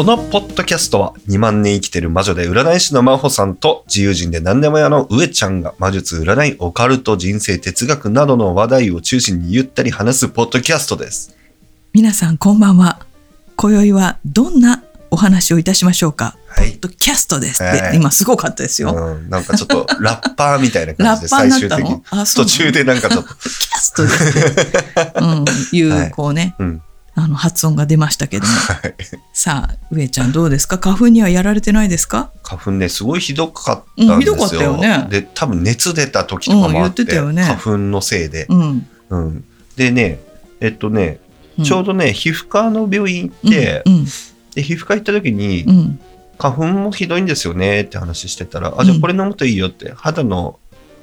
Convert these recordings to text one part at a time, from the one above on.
このポッドキャストは2万年生きてる魔女で占い師の真帆さんと自由人で何でも屋の上ちゃんが魔術、占い、オカルト、人生、哲学などの話題を中心にゆったり話すポッドキャストです。皆さんこんばんは。今宵はどんなお話をいたしましょうか、はい。ポッドキャストですって、はい。今すごかったですよ、うん、なんかちょっとラッパーみたいなラ感じで 最終的に。途中でなんかちょっと、キャストですって、うん、いう、はい。こうね。うん、あの発音が出ましたけども。はい。さあ上ちゃんどうですか？花粉にはやられてないですか？花粉ね、すごいひどかったんですよ。うんひどかったよね。で、多分熱出た時とかもあって、うんてたよね。花粉のせいで。うん、うん。でね、えっとね、うん。ちょうどね、皮膚科の病院行って、うんで皮膚科行った時に、花粉もひどいんですよねって話してたら、あ、じゃあこれ飲むといいよって、肌の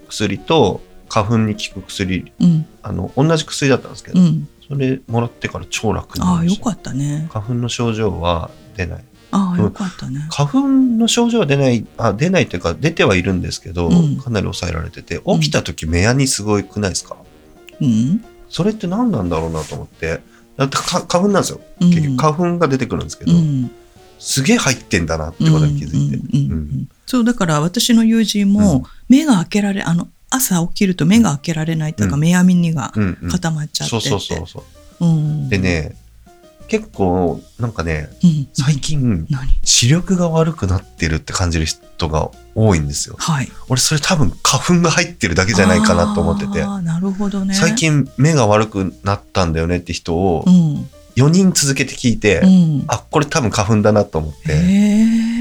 薬と花粉に効く薬、うん。あの、同じ薬だったんですけど、うんそれもらってから超楽にな。ああよかったね。花粉の症状は出ない。ああよかったね、花粉の症状は出ない、あ、出ないというか出てはいるんですけど、うん。かなり抑えられてて、うん起きた時目やにすごいくないですか、うん。それって何なんだろうなと思って、だってか花粉なんですよ。うん。結局花粉が出てくるんですけど、うん。すげえ入ってんだなってことに気づいて。そうだから私の友人うん。も目が開けられあの朝起きると目が開けられないというか、うん。目やみにがうんうん。固まっちゃってて。そうそうそうそう。うん。でね、結構、なんかね、うん。最近、何？視力が悪くなってるって感じる人が多いんですよ。はい。俺、それ多分花粉が入ってるだけじゃないかなと思ってて、なるほどね。最近目が悪くなったんだよねって人をうん。4人続けて聞いて、うん。あ、これ多分花粉だなと思って、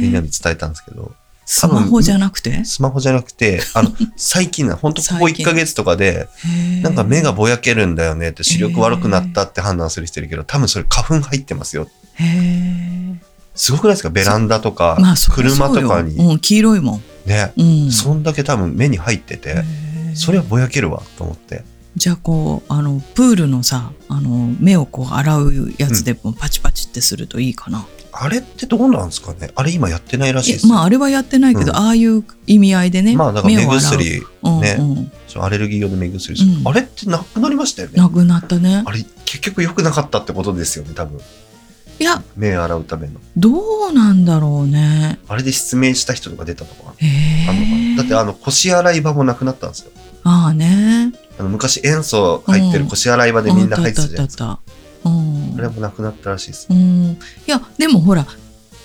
みんなに伝えたんですけど、スマホじゃなくて？スマホじゃなくて、あの、最近な、本当ここ最近。1ヶ月とかで、なんか目がぼやけるんだよねって、視力悪くなったって判断する人いるけど、多分それ花粉入ってますよ。へえすごくないですか？ベランダとか、車とかに。うん、黄色いもん、ね、うん、そんだけ多分目に入ってて、それはぼやけるわと思って。じゃあこうあのプールのさあの目をこう洗うやつでもパチパチってするといいかな、あれってどうなんですかね？あれ今やってないらしいですまああれはやってないけど、うん。ああいう意味合いでね、まあだから目薬、ねう。んうん、アレルギー用の目薬うん。あれってなくなりましたよね。なくなったね。あれ結局良くなかったってことですよね、多分。いや。目洗うための。どうなんだろうね。あれで失明した人とか出たとか。え。だってあの腰洗い場もなくなったんですよ。ああね。あの昔塩素入ってる腰洗い場でみんな入ってたじゃないですか。あれもなくなったらしいです。うん。いやでもほら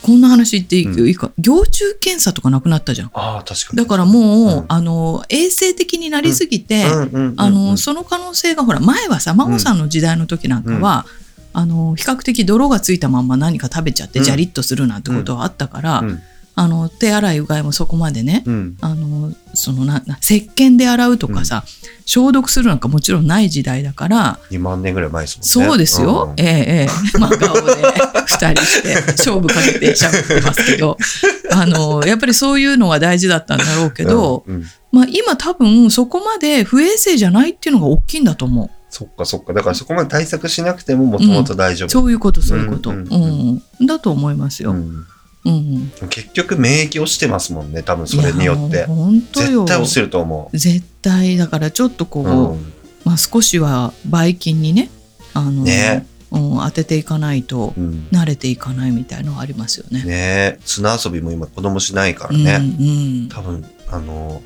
こんな話言っていい,、うん。いいか？行虫検査とかなくなったじゃん。ああ、確かに。だからもう、うん。あの衛生的になりすぎて、うん。うん。うん。うん。あのその可能性がほら前はさ真帆さんの時代の時なん。かは、あの比較的泥がついたまんま何か食べちゃってうん。ジャリッとするなんてことはあったから、うんあの手洗いうがいもそこまでね、うん。あのそのなな石鹸で洗うとかさ、消毒するなんかもちろんない時代だから、2万年ぐらい前ですもんね。そうですよ、うん。ええええ。真顔で2人して勝負かけてしゃべってますけど。あのやっぱりそういうのが大事だったんだろうけど、うんうん。まあ、今多分そこまで不衛生じゃないっていうのが大きいんだと思う。そっかそっか。だからそこまで対策しなくてももともと大丈夫。そういうことそういうこと、ううんん。うん。だと思いますよ。ううんん。結局免疫落ちてますもんね、多分それによって。いや。本当よ。絶対落ちてると思絶対だからちょっとこう。う、うん。まあ、少しはばい菌にねあのね。うん、当てていかないとうん。慣れていかないみたいのはありますよね。ね。砂遊びも今子供しないからうんね。うん。多分、あの、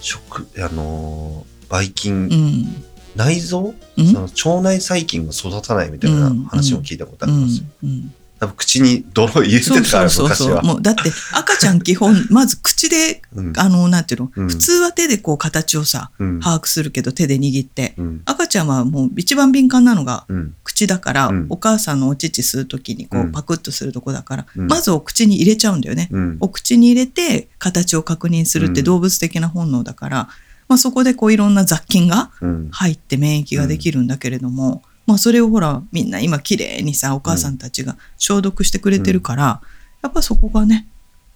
食、あの、ばい菌、うん。内臓？うん？その腸内細菌が育たないみたいな話を聞いたことあります。よ。うんうん多分口に泥入れてたから、そうそう。そう。もうだって赤ちゃん基本まず口でうん。あのなんていうの、うん。普通は手でこう形をさうん。把握するけど手で握って。うん。赤ちゃんはもう一番敏感なのがうん。口だから、うん。お母さんのお乳吸う時にこううん。パクッとするとこだから、うん。まずお口に入れちゃうんだよね。うん。お口に入れて形を確認するってうん。動物的な本能だから、まあ、そこでこういろんな雑菌がうん。入って免疫ができるんだけれども、まあ、それをほらみんな今綺麗にさお母さんたちが消毒してくれてるから、やっぱそこがね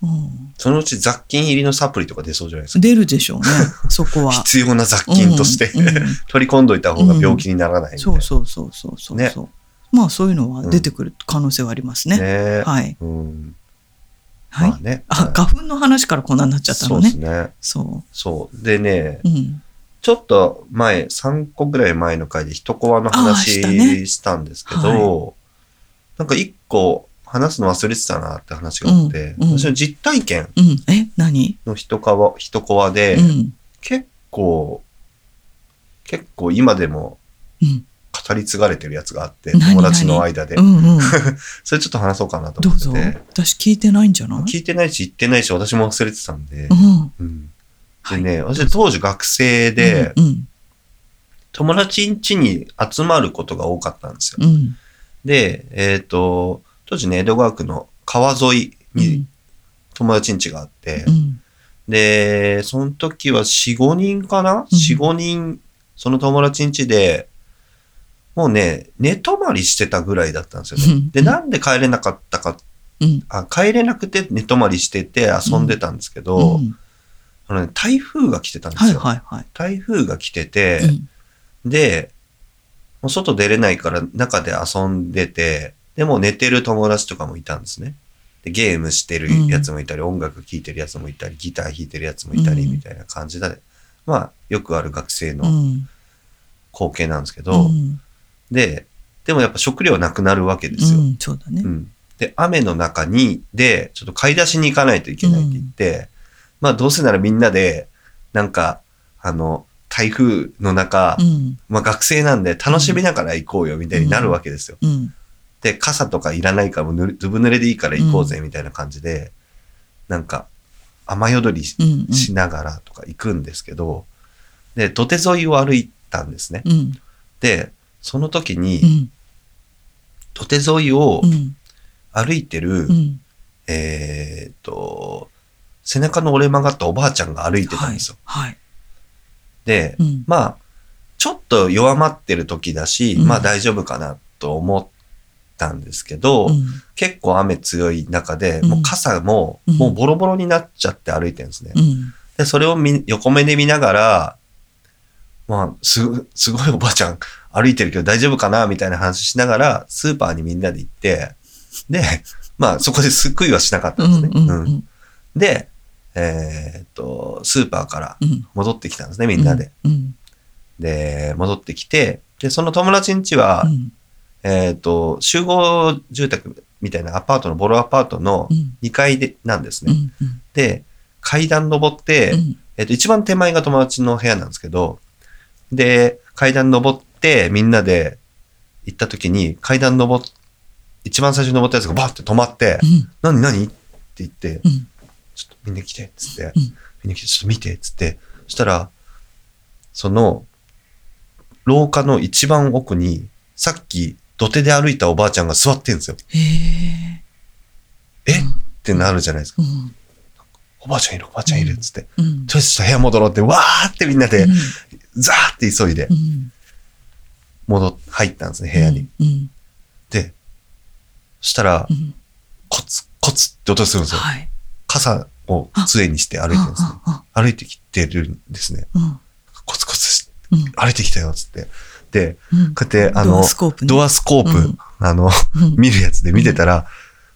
うんそのうち雑菌入りのサプリとか出そうじゃないですか。出るでしょうね、そこは。必要な雑菌として、うんうん取り込んどいた方が病気にならないんで。そうそうそうそうそう。ねまあそういうのは出てくる可能性はありますね。ねはい。うん。はい。まあね。あ、花粉の話からこんなになっちゃったのね。そうね。そそう。でね、う。うん。ちょっと前、3個ぐらい前の回で一コアの話したんですけど、はなんか一個話すの忘れてたなって話があって、うんうん私の実体験の一コア、一コアで、うん。結構、結構今でもうん。語り継がれてるやつがあって、何友達の間でう。んうん。それちょっと話そうかなと思ってて。。私聞いてないんじゃない？聞いてないし言ってないし私も忘れてたんで。うん。うんはいでね、私当時学生で、うん。友達ん家に集まることが多かったんですよ。うん。で、えっ、と、当時ね、江戸川区の川沿いに友達ん家があって、うん。で、その時は4、5人かな、うん ?4、5人、その友達ん家で、もうね、寝泊まりしてたぐらいだったんですよね。うんで、なんで帰れなかったか、うん。あ帰れなくて寝泊まりしてて遊んでたんですけど、うんあのね、台風が来てたんですはいよ。はいはい。台風が来てて、うんで、もう外出れないから中で遊んでて、でも寝てる友達とかもいたんですね。でゲームしてるやつもいたり、音楽聴いてるやつもいたり、ギター弾いてるやつもいたり、うんみたいな感じで、まあ、よくある学生うのん。光景なんですけど、うんで、でもやっぱ食料なくなるわけですよ。うん。そうだねう。んで、雨の中に、で、ちょっと買い出しに行かないといけないって言って、まあどうせならみんなで、なんか、あの、台風の中、うん。まあ学生なんで楽しみながら行こうよみたいになるわけですよ。うん。で、傘とかいらないからもずぶ濡れでいいから行こうぜみたいな感じで、なんか雨宿りしながらとか行くんですけど、で、土手沿いを歩いたんですね。うん。で、その時に、うん。土手沿いをうん。歩いてる、うん。えーっと、背中の折れ曲がったおばあちゃんが歩いてたんですよ。はい。で、うん。まあ、ちょっと弱まってる時だし、うんまあ大丈夫かなと思ったんですけど、うん結構雨強い中で、うんもう傘も、うんもうボロボロになっちゃって歩いてるんですね。うん。で、それを見横目で見ながら、まあ、す、すごいおばあちゃん歩いてるけど大丈夫かなみたいな話しながら、スーパーにみんなで行って、で、まあそこで救いはしなかったうんんですね。うんううんん。で、えーっと、スーパーからうん。戻ってきたんですね、みんなで。うん。で、戻ってきて、で、その友達ん家は、うん。えーっと、集合住宅みたいなアパートの、ボロアパートのうん。2階で、なんですね。で、階段登って、うん。えっと、一番手前が友達の部屋なんですけど、で、階段登って、みんなで行った時に、階段登っ、一番最初に登ったやつがバーって止まって、うん。何何？って言って、うん。ちょっとみんな来て、っつって、うんみんな来て、ちょっと見て、っつって、そしたら、その、廊下の一番奥に、さっき土手で歩いたおばあちゃんが座ってんですよ。へえ？えってなるじゃないですか。うん。おばあちゃんいる、おばあちゃんいる、っつって。うん。とりあえず部屋戻ろうって、わーってみんなでう、んザーって急いでう、ん。戻っ、入ったんですね、部屋に。。うん。で、そしたらう、ん。コツ、コツって音するんですよ。はい。傘を杖にして歩いてるんですね。あ歩いてきてるんですね。ああコツコツ。歩いてきたよ、つって。で、うん。こうやって、あのドア、スコープね。ドアスコープ、うんあの、うん 見るやつで見てたら、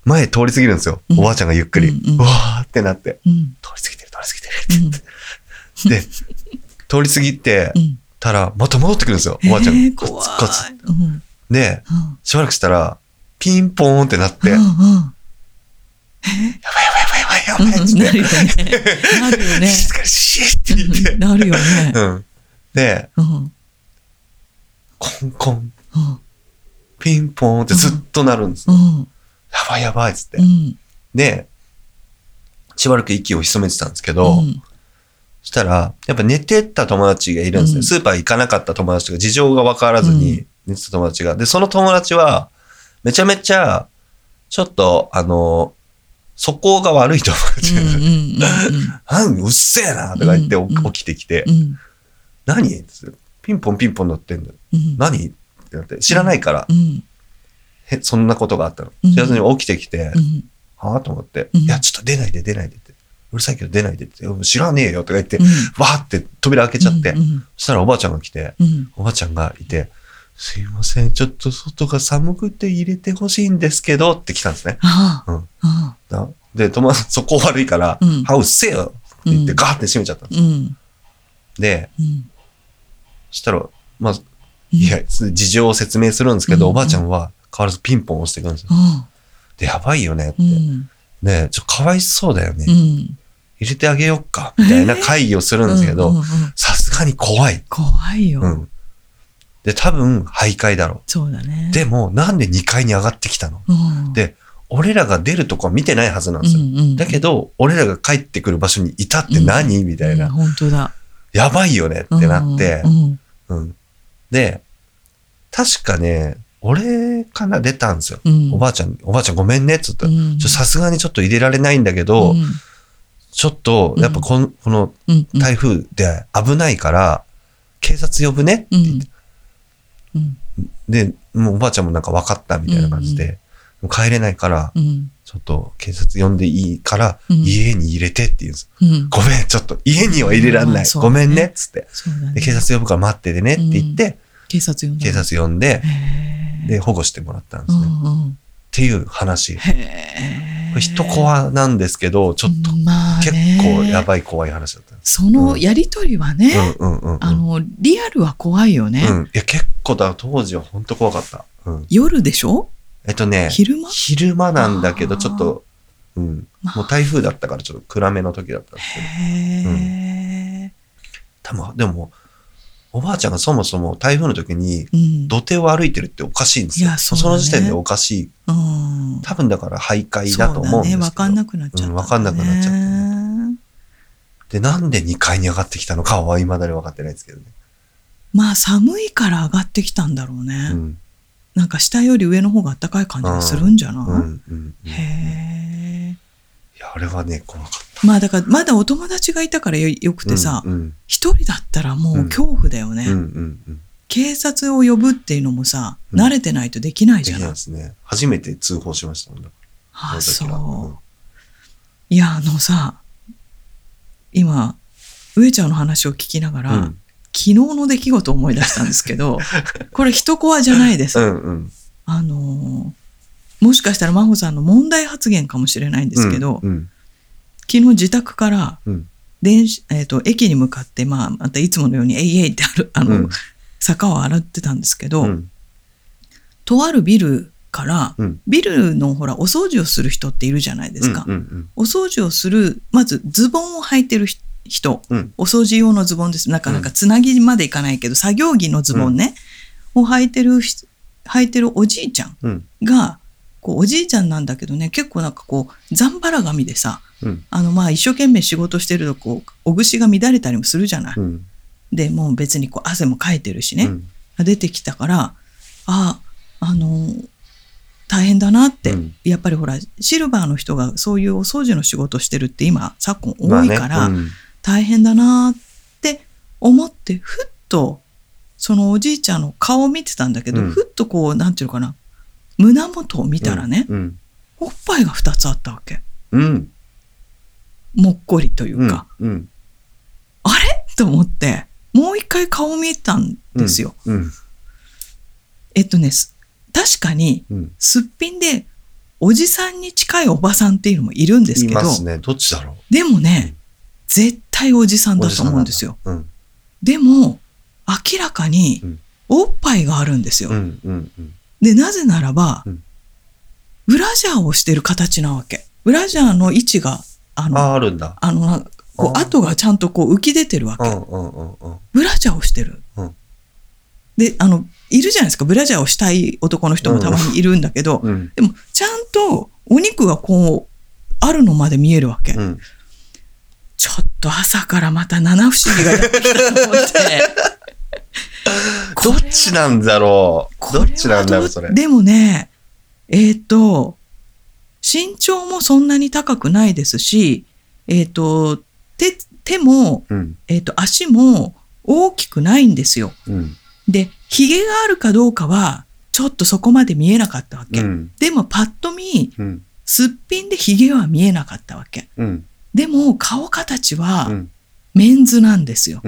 前通り過ぎるんですよ。うんおばあちゃんがゆっくり。うんうんうわーってなって、うん。通り過ぎてる、通り過ぎてるって言って。で、通り過ぎてうん。たら、また戻ってくるんですよ、おばあちゃん。えー怖いコツコツ。うん。で、うん。しばらくしたら、ピンポーンってなって、やばいうんうん。やばいやっつって。なるよね。なるよね。静かにしーって言って。なるよね。うん。で、うん。コンコン、うん。ピンポーンってずっとなるんです。やうん。ばいやばいっつってう。ん。で、しばらく息を潜めてたんですけど、うんそしたら、やっぱ寝てた友達がいるんですね。うんスーパー行かなかった友達とか、事情が分からずうに寝てた友達が。で、その友達は、めちゃめちゃ、ちょっと、あの、素行が悪い友達が、う。んうんうっせえなとか言って起きてきて、何?ピンポンピンポン乗ってんの。うん。何?ってなって、知らないから、うん。へそんなことがあったの。うん。知らずに起きてきて、うん。はあと思って、うん。いや、ちょっと出ないで出ないでって。うるさいけど出ないでって。知らねえよとか言って、うん。わーって扉開けちゃって、うん。そしたらおばあちゃんが来て、うん。おばあちゃんがいて、すいません、ちょっと外が寒くて入れてほしいんですけどって来たんですね。ああ。うん。で、友達、そこ悪いから、うん。ハウスせよって言ってうん。ガーって閉めちゃったんです。うん。で、うん。そしたら、まあ、いや、事情を説明するんですけど、うん。おばあちゃんは変わらずピンポン押してくるんですよ。うん。で、やばいよねって。うん。ねちょ、かわいそうだよね。うん。入れてあげよっか、みたいな会議をするんですけどさすがに怖い。怖いよ、うん。で、多分、徘徊だろそうだね。う。でも、なんで2階に上がってきたの？うん。で俺らが出るとこは見てないはずなんですよ。うんうんだけど、俺らが帰ってくる場所にいたって何、みたいうんな。本当だ。やばいよねってなって。う、んうん。で、確かね、俺から出たんですよ。うん。おばあちゃん、おばあちゃんごめんねっつったさすがにちょっと入れられないんだけど、うん。ちょっと、やっぱこの、このうん。うん。台風で危ないから、警察呼ぶねって言って、うんで、もうおばあちゃんもなんか分かったみたいな感じで、もう帰れないから、うん。ちょっと警察呼んでいいから、うん。家に入れてって言うんです。うん。ごめん、ちょっと家には入れらんない。ごめんね、っつって。ね。で、警察呼ぶから待っててねって言って、警察呼んだ警察呼んで、で、保護してもらったんでうすね。っんうんていう話。人怖なんですけど、ちょっとまあ結ね構やばい怖い話だった。そのやりとりはね、うんうんうんうん。あのリアルは怖いよね、うん。いや、結構だ、当時は本当怖かった。うん。夜でしょ？えっとね、昼間？昼間なんだけど、ちょっと、うん。まあもう台風だったからちょっと暗めの時だったんですけど。へえ、多分、でも、おばあちゃんがそもそも台風の時にうん土手を歩いてるっておかしいんですよ。いやそねの時点でおかしい。うん、多分だから徘徊だと思うんですけど。ね分かんなくなっちゃった、ねうん分かんなくなっちゃったねで、なんで2階に上がってきたのかは未だに分かってないですけどね。まあ寒いから上がってきたんだろうね、うん。なんか下より上の方が暖かい感じがするんじゃない、うん。うん。うんいへえや、あれはね、怖かった。まあだからまだお友達がいたからよよくてさうん。うん一、人だったらもう恐怖だよね、うんうんうん。警察を呼ぶっていうのもさ、うん慣れてないとできないじゃないですね。初めて通報しましたもんだ。あその時はそう。いや、あのさ、今、上ちゃんの話を聞きながら、うん昨日の出来事を思い出したんですけど、これ一コアじゃないです。うんうん。あのーもしかしたら真帆さんの問題発言かもしれないんですけど、うん。昨日自宅からうん。電子、えっ、と、駅に向かって、まあ、またいつものように、えいえいってある、あの、うん坂を洗ってたんですけど、うん。とあるビルから、うん。ビルのほら、お掃除をする人っているじゃないですか。うんうんお掃除をする、まずズボンを履いてるひ人、うんお掃除用のズボンです。なかなかつなぎまでいかないけど、作業着のズボンね、を履いてるひ、履いてるおじいちゃんうん。が、こう、おじいちゃんなんだけどね、結構なんかこう、ざんばら髪でさ、うん。あの、まあ、一生懸命仕事してると、こう、お串が乱れたりもするじゃない。うん。で、もう別にこう、汗もかいてるしね、うん出てきたから、あ、あの、大変だなって、うんやっぱりほら、シルバーの人がそういうお掃除の仕事してるって今、昨今多いから、うん大変だなって思って、ふっと、そのおじいちゃんの顔を見てたんだけど、うんふっとこう、なんていうのかな、胸元を見たらね、うん。おっぱいが2つあったわけ。うん。もっこりというか、うん。あれ？と思って、もう一回顔見たんですよ。うん。えっとね、す確かに、うん。すっぴんで、おじさんに近いおばさんっていうのもいるんですいけど、ますね。どっちだろでもね、絶対おじさんう。だと思うんですよ。でも、明らかにうん、おっぱいがあるんですよ。うん。うん。うん。うん。で、なぜならば、うんブラジャーをしてる形なわけ。ブラジャーの位置が、あの、あ、あるんだ。あの、こう、跡がちゃんとこう浮き出てるわけ。ブラジャーをしてる。うんで、あの、いるじゃないですか。ブラジャーをしたい男の人もたまにいるんだけど、うん。でも、ちゃんとお肉がこう、あるのまで見えるわけ。うん。ちょっと朝からまた七不思議がやってきたと思って。どっちなんだろう？どっちなんだろう、それ。でもね、えっ、と、身長もそんなに高くないですし、えっ、と、手、手も、うん。えっ、と、足も大きくないんですよ。うん。で、髭があるかどうかは、ちょっとそこまで見えなかったわけ。うん。でも、パッと見、うん。すっぴんでヒゲは見えなかったわけ。うん。でも顔形うはん。メンズなんですよ。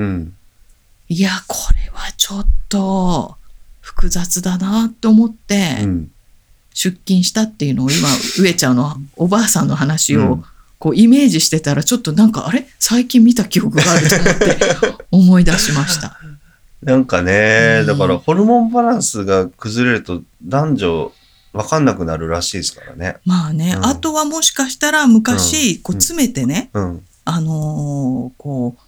うん。いや、これはちょっと複雑だなと思ってうん。出勤したっていうのを今、上ちゃんのおばあさんの話をうんこうイメージしてたらちょっとなんか、あれ？最近見た記憶があると思って 思い出しました。なんかね、うんだからホルモンバランスが崩れると男女わかんなくなるらしいですからね。まあね、うんあとはもしかしたら昔、うんこう詰めてね、うん。あのーこう、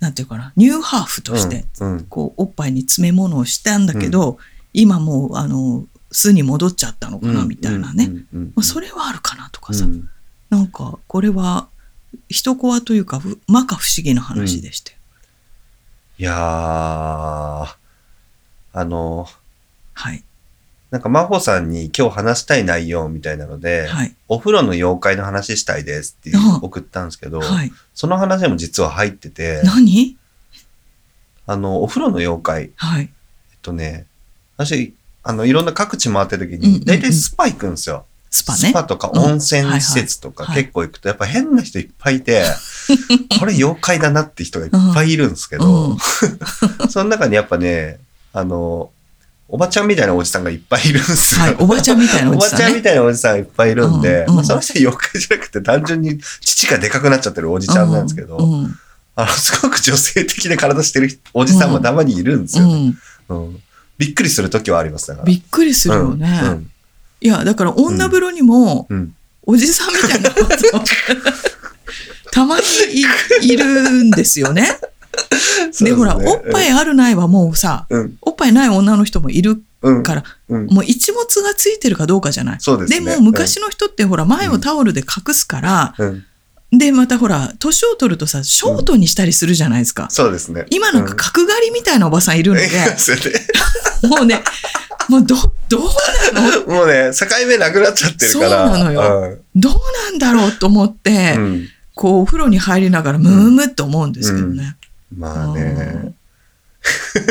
なんていうかな、ニューハーフとして、うん。こう、おっぱいに詰め物をしたんだけど、今もう、あの、巣に戻っちゃったのかな、みたいなね。それはあるかなとかさ、うんなんか、これは、一コアというか、ふ摩訶不思議な話でしたよ。いやー、あの、はい。なんか真帆さんに今日話したい内容みたいなので、はい。お風呂の妖怪の話したいですって送ったんですけど、はい。その話も実は入ってて、何？あの、お風呂の妖怪、えっはい。とね、私、あの、いろんな各地回ってる時うんうんうんに、大体スパ行くんですよ。スパね。スパとか温泉施設とか結構行くと、やっぱ変な人いっぱいいて、これ妖怪だなって人がいっぱいいるんですけど、うんその中にやっぱね、あの、おばちゃんみたいなおじさんがいっぱいいるんですよ。はい。おばちゃんみたいなおおじさんね。ばちゃんみたいなおじさんがいっぱいいるんで、うんうんまあ、その人は妖怪じゃなくて単純に乳がでかくなっちゃってるおじちゃんなんですけど、うん。うんあの、すごく女性的な体してるおじさんもたまにいるんですよね。うんうんびっくりする時はありますだから。びっくりするよね。うんいや、だから女風呂にも、おじさんみたいなこと たまにいいるんですよね。で、ほら、おっぱいあるないはもうさ、うん、おっぱいない女の人もいるうん、から、うん、もう一物がついてるかどうかじゃない。そうで。も昔の人ってほら、前をタオルで隠すから、うん、で、またほら、年を取るとさ、ショートにしたりするじゃないですか。そうですね。今なんか角刈りみたいなおばさんいるので、もうね、もうど、どうなの？もうね、境目なくなっちゃってるから。そうなのよどうなんだろうと思って、こう、お風呂に入りながら、ムームって思うんですけどね。まあね。うん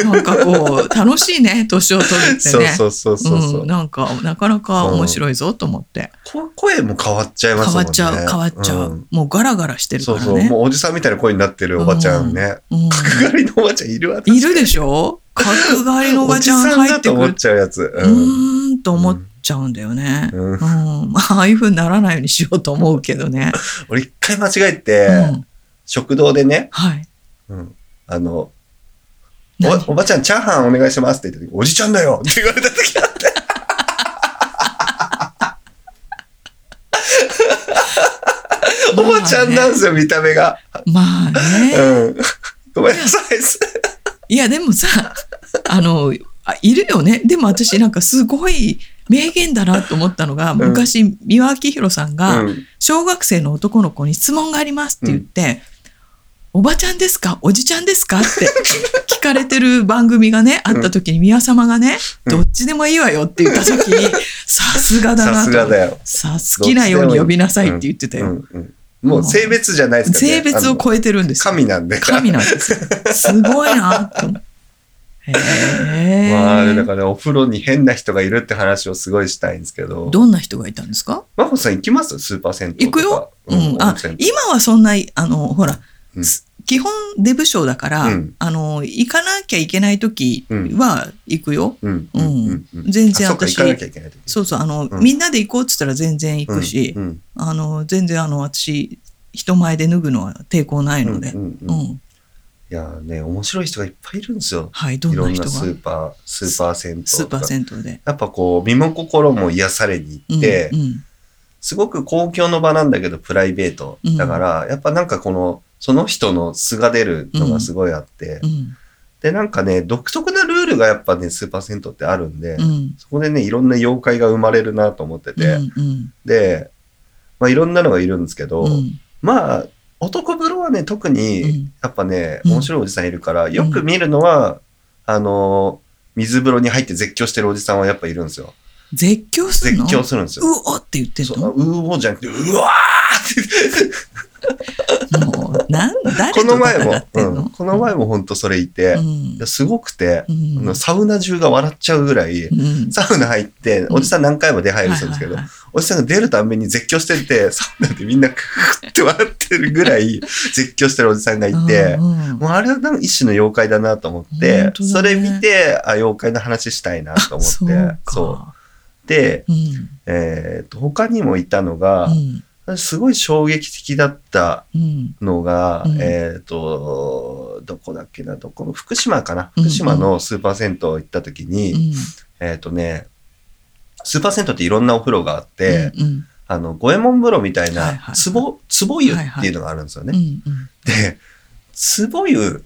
なんかこう、楽しいね、年を取るってね。そうそうそうそうそう、ん、なんか、なかなか面白いぞと思って。こ声も変わっちゃいますもんね。変わっちゃう、変わっちゃう。んもうガラガラしてるかそうそう。らね。もうおじさんみたいな声になってるおばちゃんね。うん角刈りのおばちゃんいるわ。いるでしょ？角刈りのおばちゃん入ってくる思っ。ちゃうやつ。うーんと思っちゃうんだよね。うんあ、ああいう風にならないようにしようと思うけどね。俺一回間違えて、うん。食堂でね、はい。うん、あの、何？おおばちゃんチャーハンお願いしますって言った時、おじちゃんだよって言われた時あって。おばちゃんなんですよ、見た目が。まあね。うん。ごめんなさい。いや、でもさ、あの、あいるよね。でも私なんかすごい名言だなと思ったのが、ん昔、三輪明宏さんが、うん小学生の男の子に質問がありますって言って、おばちゃんですか？おじちゃんですか？って聞かれてる番組がね、あった時に宮様がね、うんどっちでもいいわよって言った時に、さすがだなさすと。がだよ。さ好きなように呼びなさいって言ってたよ。もう性別じゃないですからね。性別を超えてるんですよ。神なんで。神なんですよ。すごいなって思。まあ、だからね、お風呂に変な人がいるって話をすごいしたいんですけど。どんな人がいたんですか？マホさん行きます？スーパー銭湯。行くよ。ううんん。あ今はそんな、あの、ほら、うんす基本デブ賞だから、うんあの、行かなきゃいけない時は行くよ。うん。ううん全然私あそうそうそう、あの、うんみんなで行こうっつったら全然行くし、あの、全然あの、私、人前で脱ぐのは抵抗ないので。うん。いやーね、面白い人がいっぱいいるんですよ。はい、どんなん人が？なスーパー、スーパー銭湯。スーパー銭湯で。やっぱこう、身も心も癒されに行って、うんうんすごく公共の場なんだけど、プライベート。うん。だから、やっぱなんかこの、その人の素が出るのがすごいあって、うん。で、なんかね、独特なルールがやっぱね、スーパー銭湯ってあるんで、うん。そこでね、いろんな妖怪が生まれるなと思ってて、うんうん。で、まあいろんなのがいるんですけど、うん。まあ、男風呂はね、特に、うん。やっぱね、うん。面白いおじさんいるから、よく見るのは、あのー水風呂に入って絶叫してるおじさんはやっぱいるんですよ。絶叫する絶の叫するんですよ。うおって言ってんそうのうおーじゃなくて、うわーって。もうなん誰ことの？前戦もこの前も本当それいて、すごくて、うん。あのサウナ中が笑っちゃうぐらい、うん。サウナ入って、おじさん何回も出入りするんですけど、はいはいおじさんが出るために絶叫してて、サウナでみんなクーって笑ってるぐらい 絶叫してるおじさんがいはいて、うんうん。もうあれは一種の妖怪だなと思って、それ見て、あ、妖怪の話したいなと思って、そううん。えーと、他にもいたのがう、ん。すごい衝撃的だったうん。のが、うん。えっ、と、どこだっけな、どこの、福島かな？うん福島のスーパー銭湯行った時に、うん。えっ、とね、スーパー銭湯っていろんなお風呂があって、うんあの、五右衛門風呂みたいはいなは、いつぼ、つぼ湯っていうのがあるんですよね。うんうん。で、つぼ湯、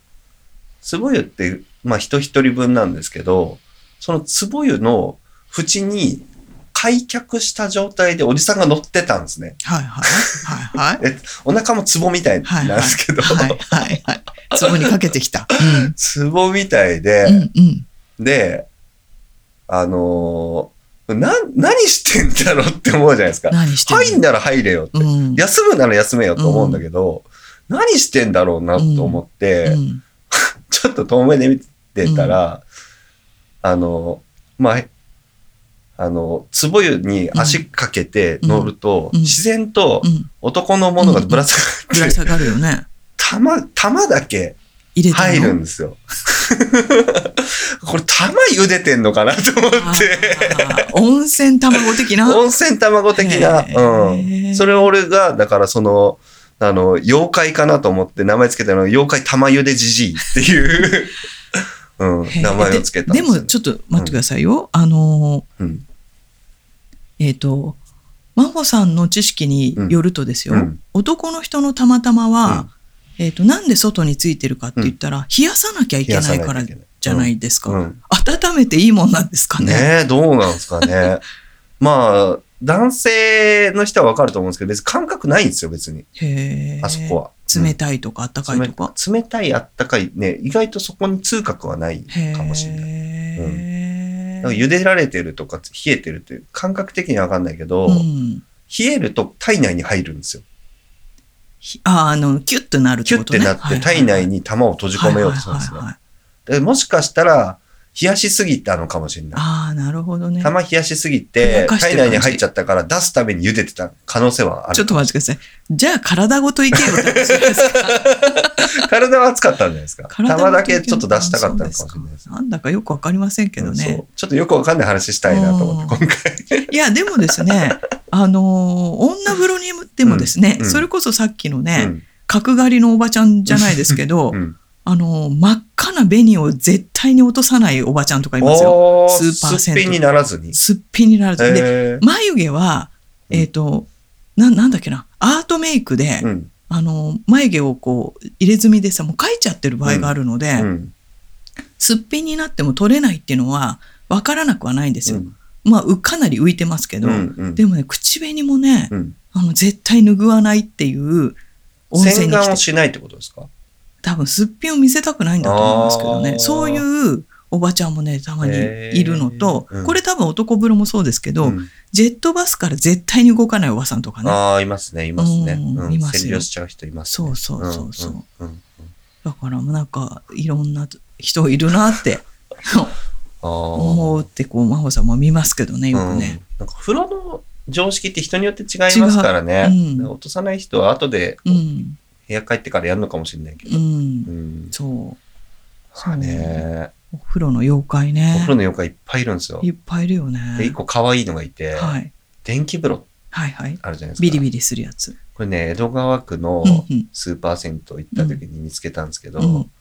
つぼ湯って、まあ人一人分なんですけど、そのつぼ湯の縁に開脚した状態でおじさんが乗ってたんですね。はいはい。はいはい。えお腹も壺みたいなんですけど、はいはい。はい壺にかけてきた。壺みたいで、うんうん。うんで、あのーな、何してんだろうって思うじゃないですか。何して入んなら入れよって。うん。休むなら休めよと思うんだけど、何してんだろうなと思って、うん。ちょっと遠目で見てたら、あの、まあ、あの、壺湯に足かけて乗ると、うん。うん。自然とうん。男のものがぶら下がって、ぶら下がるよね。玉、玉だけ入るんの？ですよ。これ玉茹でてんのかなと思って。温泉卵的な？温泉卵的な。うん。それを俺が、だからその、あの、妖怪かなと思って名前つけたのは、妖怪玉茹でじじいっていう、うん、名前をつけたんでよ、ね。もちょっと待ってくださいよ、あのうん。えっ、と真帆さんの知識によるとですよ、うん。男の人のたまたまは、うん。えっ、となんで外についてるかって言ったら、冷やさなきゃいけないか。らじゃないですか、うん。温めていいもんなんですかね。ねえ、どうなんですかね。まあ、男性の人はわかると思うんですけど、別に感覚ないんですよ、別に。あそこは。冷たいとか温かいとか、冷冷たい、あったかい、ね、意外とそこに痛覚はないかもしれない。なんか茹でられてるとか冷えてるって感覚的にはわかんないけど、うん。冷えると体内に入るんですよ。ひああのキュッとなるってキュッことねてなって体内に玉を閉じ込めようとするんですはいはいはいね。でもしかしたら、冷やしすぎたのかもしれない。ああなるほどね玉冷やしすぎて、体内に入っちゃったから出すために茹でてた可能性はある。ちょっと待ってくださいじゃあ体ごといけよって話ですか 体は熱かったんじゃないですか。玉だけちょっと出したかったのかもしれないです。なんだかよくわかりませんけどうんそうね。ちょっとよくわかんない話したいなと思って、うん今回。いや、でもですね、あのー女風呂にでもですね、うんうんそれこそさっきのうね、ん角刈りのおばちゃんじゃないですけど、うんあのー真っ赤な紅を絶対に落とさないおばちゃんとかいますよ。スーパー銭湯すっぴんにならずに。すっぴんになると。で、へー。眉毛は、うん。えっ、と、な、なんだっけな、アートメイクで、うん。あのー眉毛をこう、入れ墨でさ、もう描いちゃってる場合があるので、うん。すっぴんになっても取れないっていうのは、わからなくはないんですよ。うん。まあ、うかなり浮いてますけど、うんうん。でもね、口紅もね、うん。あの、絶対拭わないっていう温泉洗顔をに来て、しないってことですか？多分すっぴんを見せたくないんだと思うんですけどね、そういうおばちゃんもね、たまにいるのと、うんこれ多分男風呂もそうですけど、うんジェットバスから絶対に動かないおばさんとかね。ああ、いますね、いますね。うんうんいますしちゃう人いますね。そうそうそうそうだからなんか、いろんな人いるなって 思うって、こう、真帆さんも見ますけどね、よくね。うんなんか風呂の常識って人によって違いますからね。落とさない人は後でうん。部屋帰ってからやるのかもしれないけど。うん。うん。そう。まあね、お風呂の妖怪おね風。呂の妖怪いっぱいいるんですよ。いっぱいいるよね。で、一個可愛いのがいて、はい。電気風呂はいはい。あるじゃないですか。ビリビリするやつ。これね、江戸川区のスーパー銭湯行った時に見つけたんですけど、うん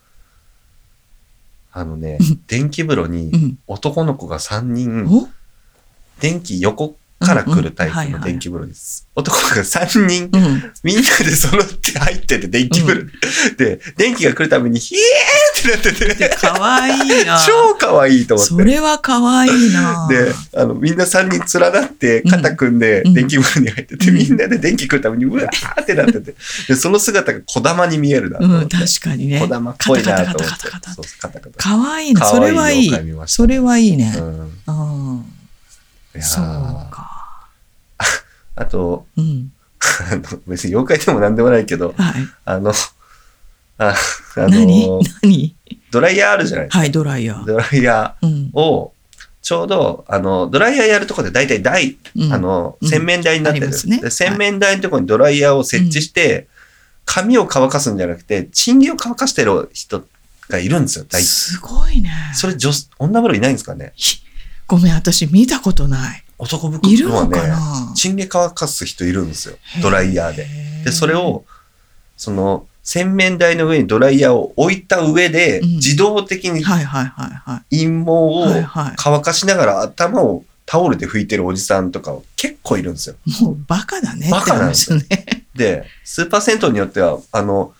あのねうん、電気風呂うにん。男の子が3人、お？電気横から来るタイプの電気風呂です。男が3人、うん。みんなで揃って入ってて、電気風呂。で、電気が来るために、ヒエーってなってて、かわいいな。超可愛いと思って。それはかわいいな。で、あの、みんな3人連なって、肩組んで、うん電気風呂に入ってて、うんみんなで電気来るために、うわーってなってて、で、その姿が小玉に見えるなとうん、思って。確かにね小。玉っぽいなと思って。かわいいな。それはいいそれはいいね。うん。そうか。あと、うん。あ の別に妖怪でもなんでもないけど、はい。あの、ああのドライヤーあるじゃない？ですか。はい、ドライヤー。ドライヤうんー。を、ちょうど、あの、ドライヤーやるとこで大体台、うんあの、うん洗面台になってる、ありますねで洗面台のところにドライヤーを設置して、髪を乾かすんじゃなくて、チンゲを乾かしてる人がいるんですよ、大体。すごいね。それ女、女風呂いないんですかね？ひごめん、私見たことない。男いるの袋はね、チンゲ乾かす人いるんですよ、ドライヤーで。へで、それを、その、洗面台の上にドライヤーを置いた上で、うん自動的にはいはいはいは陰毛い。を乾かしながら頭をタオルで拭いてるおじさんとか結構いるんですよ。い。もうバカだねバカなんですよ話ね。で、スーパー銭湯によっては、あの、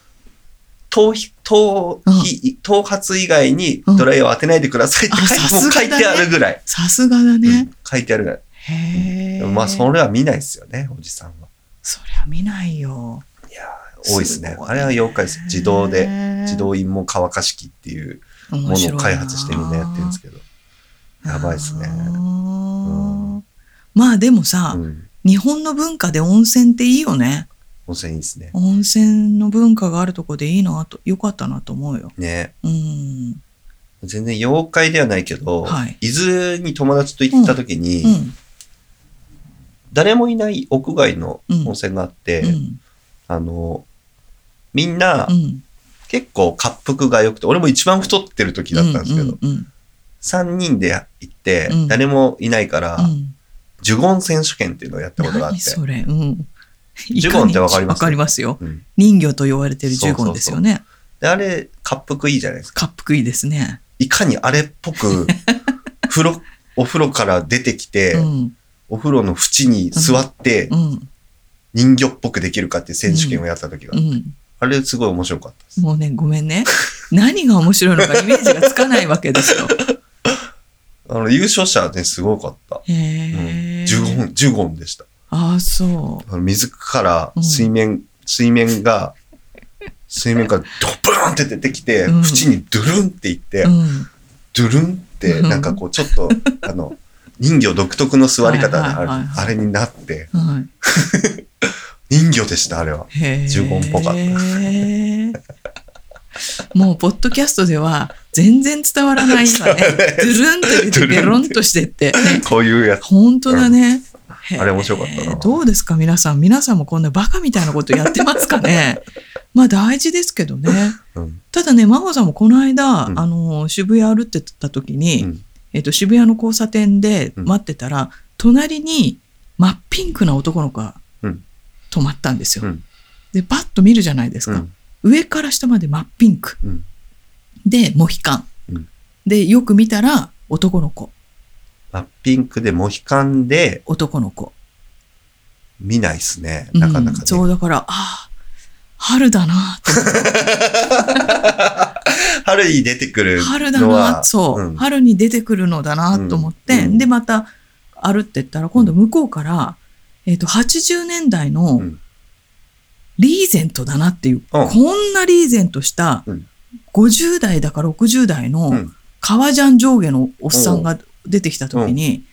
頭皮、頭皮、頭髪以外にドライヤーを当てないでくださいって書い,、てあるぐらい。さすがだうんね。書いてあるぐらい。へえ。まあ、それは見ないですよね、おじさんは。そりゃ見ないよ。いやー多いですね。ごあれは妖怪です。自動で、自動陰毛乾かし器っていうものを開発してみんなやってるんですけど。やばいですね。うんまあでもさ、うん。日本の文化で温泉っていいよね。温泉いいですね。温泉の文化があるとこでいいなと、よかったなと思うよ。ね。うん。全然妖怪ではないけど、はい伊豆に友達と行った時に、うん。誰もいない屋外の温泉があって、うん。あの、みんなうん。結構滑腹が良くて、俺も一番太ってる時だったんですけど、うん。3人で行ってうん、誰もいないから、うん。呪言選手権っていうのをやったことがあって、何それ？うん。ジュゴンってわかります？わかりますよ。うん人魚と言われてるジュゴンですよね。であれ、滑腹いいじゃないですか。滑腹いいですね。いかにあれっぽく、風呂、お風呂から出てきて、うん。お風呂の縁に座ってうん。人魚っぽくできるかっていう選手権をやった時が、うん。あれすごい面白かったです。もうね、ごめんね。何が面白いのかイメージがつかないわけですよ。あの、優勝者はね、すごかった。へうんえ。ジュゴン、ジュゴンでした。ああ、そあの水からうん水面、水面が、水面からドブーンって出てきて、うん縁にドゥルンっていって、う。うん。ドゥルンって、うんなんかこう、ちょっと、あの、人魚独特の座り方であれになって、は 人魚でした、あれは。い。へえ。ジュゴンっぽかった もう、ポッドキャストでは全然伝わらない今ね。ドゥルンと出てベロンとしてって。ねこういうやつ。本当だね。あれ面白かったなどうですか皆さん？皆さんもこんなバカみたいなことやってますかね？まあ大事ですけどね。うん。ただね、真帆さんもこの間、うんあの、渋谷歩ってた時に、うんえっと、渋谷の交差点でうん待ってたら、隣に真っピンクな男の子がうん止まったんですよ。うんで、パッと見るじゃないですか。うん。上から下まで真っピンク。うんで、モヒカン。うんで、よく見たら男の子、真っピンクでモヒカンで男の子。見ないっすね。なかなかね。うんそう、だから、ああ、春だなと思って 春に出てくるのは。春だな、そう、うん春に出てくるのだなと思って、うんで、また歩ってったら、今度向こうから、えっ、と、80年代のうんリーゼントだなっていう、うんこんなリーゼントしたうん、50代だか60代うのん革ジャン上下のおっさんが出てきた時に、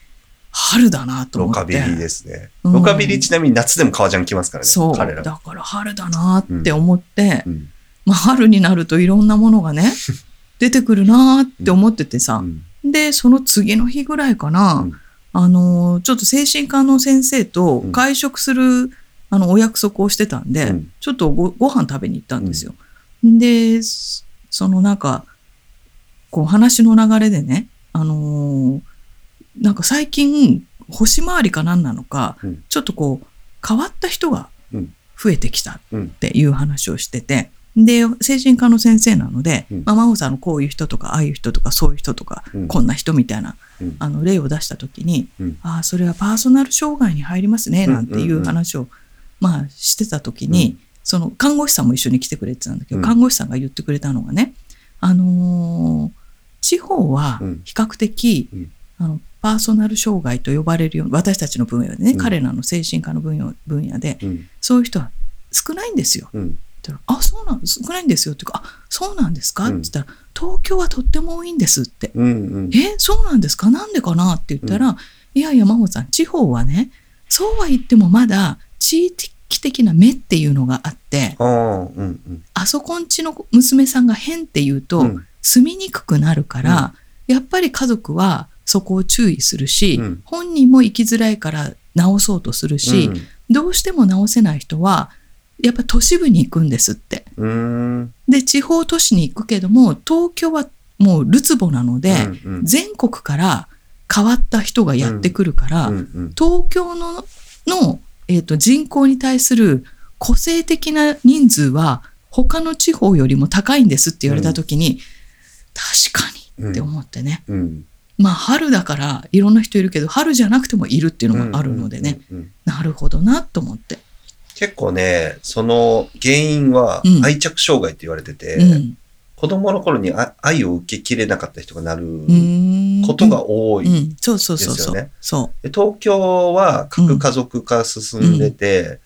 春だなとロ思って。カビリーですね。うんロカビリーちなみに夏でも革ジャン着ますからね。そう。だから春だなって思って、うんまあ春になるといろんなものがね、出てくるなって思っててさ、うん。で、その次の日ぐらいかな、うん。あの、ちょっと精神科の先生とうん。会食する、あの、お約束をしてたんで、うん。ちょっとごご飯食べに行ったんですよ。で、そそのなんか、こう話の流れでね、あのーなんか最近、星回りか何なのか、うん。ちょっとこう、変わった人がうん。増えてきたうんっていう話をしてて、で、精神科の先生なので、うん。まあ、真帆さんのこういう人とか、ああいう人とか、そういう人とか、うん。こんな人みたいな、うん。あの、例を出したときに、うん。ああ、それはパーソナル障害に入りますね、うん。なんていう話を、まあ、してたときに、その、看護師さんも一緒に来てくれてたんだけど、うん。看護師さんが言ってくれたのがね、あのー地方はうん。比較的、うん。あの、パーソナル障害と呼ばれるよう私たちの分野でね、うん。彼らの精神科の分野分野で、うん。そういう人は少ないんですよ。うんったらあ、そうなん少ないんですよっていうか、あ、そうなんですか、うん。って言ったら、東京はとっても多いんですって。うんうんえ、そうなんですか？なんでかな？って言ったら、いやいや、真帆さん、地方はね、そうは言ってもまだ地域気的な目っていうのがあって、ああ、うんうん。あそこんちの娘さんが変って言うと、うん。住みにくくなるから、やっぱり家族はそこを注意するし、うん。本人も生きづらいから直そうとするし、どうしても直せない人は、やっぱ都市部に行くんですって。で、地方都市に行くけども、東京はもうるつぼなので、うんうん全国から変わった人がやってくるから、うんうん東京のの、えー、と人口に対する個性的な人数は他の地方よりも高いんですって言われた時に、確かにって思ってね、うん。まあ春だからいろんな人いるけど春じゃなくてもいるっていうのがあるのでね、うんうんうん。なるほどなと思って。結構ね、その原因はうん。愛着障害って言われてて、うん。子供の頃にあ愛を受けきれなかった人がなることが多い。ですよね。東京は核家族化進んでて、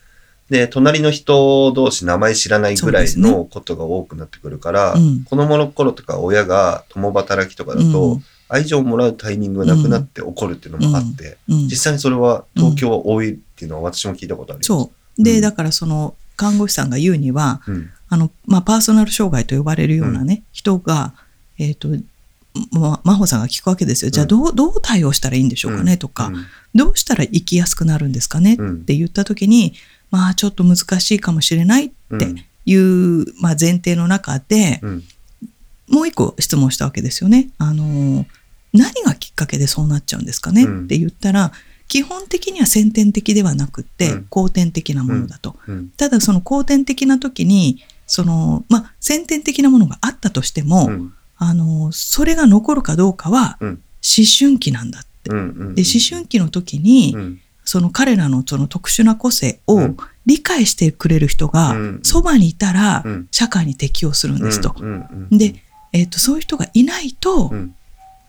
で、隣の人同士名前知らないぐらいのことが多くなってくるから、う、うん、子供の頃とか親が共働きとかだと、うん。愛情をもらうタイミングがなくなって怒るっていうのもあって、うん、実際にそれは東京は多いっていうのは私も聞いたことある。そうで、うん。だからその看護師さんが言うにはうん。あの、まあ、パーソナル障害と呼ばれるようなね、人が、えっ、と、ま、真帆さんが聞くわけですよ。じゃあ、どう、どう対応したらいいんでしょうかね、とか、うん。どうしたら生きやすくなるんですかね、っうん。て言ったときに、まあ、ちょっと難しいかもしれないっていう、まあ、前提の中で、うん。もう一個質問したわけですよね。あの、何がきっかけでそうなっちゃうんですかね、うん。って言ったら、基本的には先天的ではなくってうん、後天的なものだと。うん。ただその後天的な時に、その、まあ、先天的なものがあったとしても、うん。あの、それが残るかどうかは、うん。思春期なんだって。で、思春期の時に、うん。その彼らのその特殊な個性をうん。理解してくれる人がうん、そばにいたらう、ん。社会に適応するんですと。で、えっ、と、そういう人がいないと、うん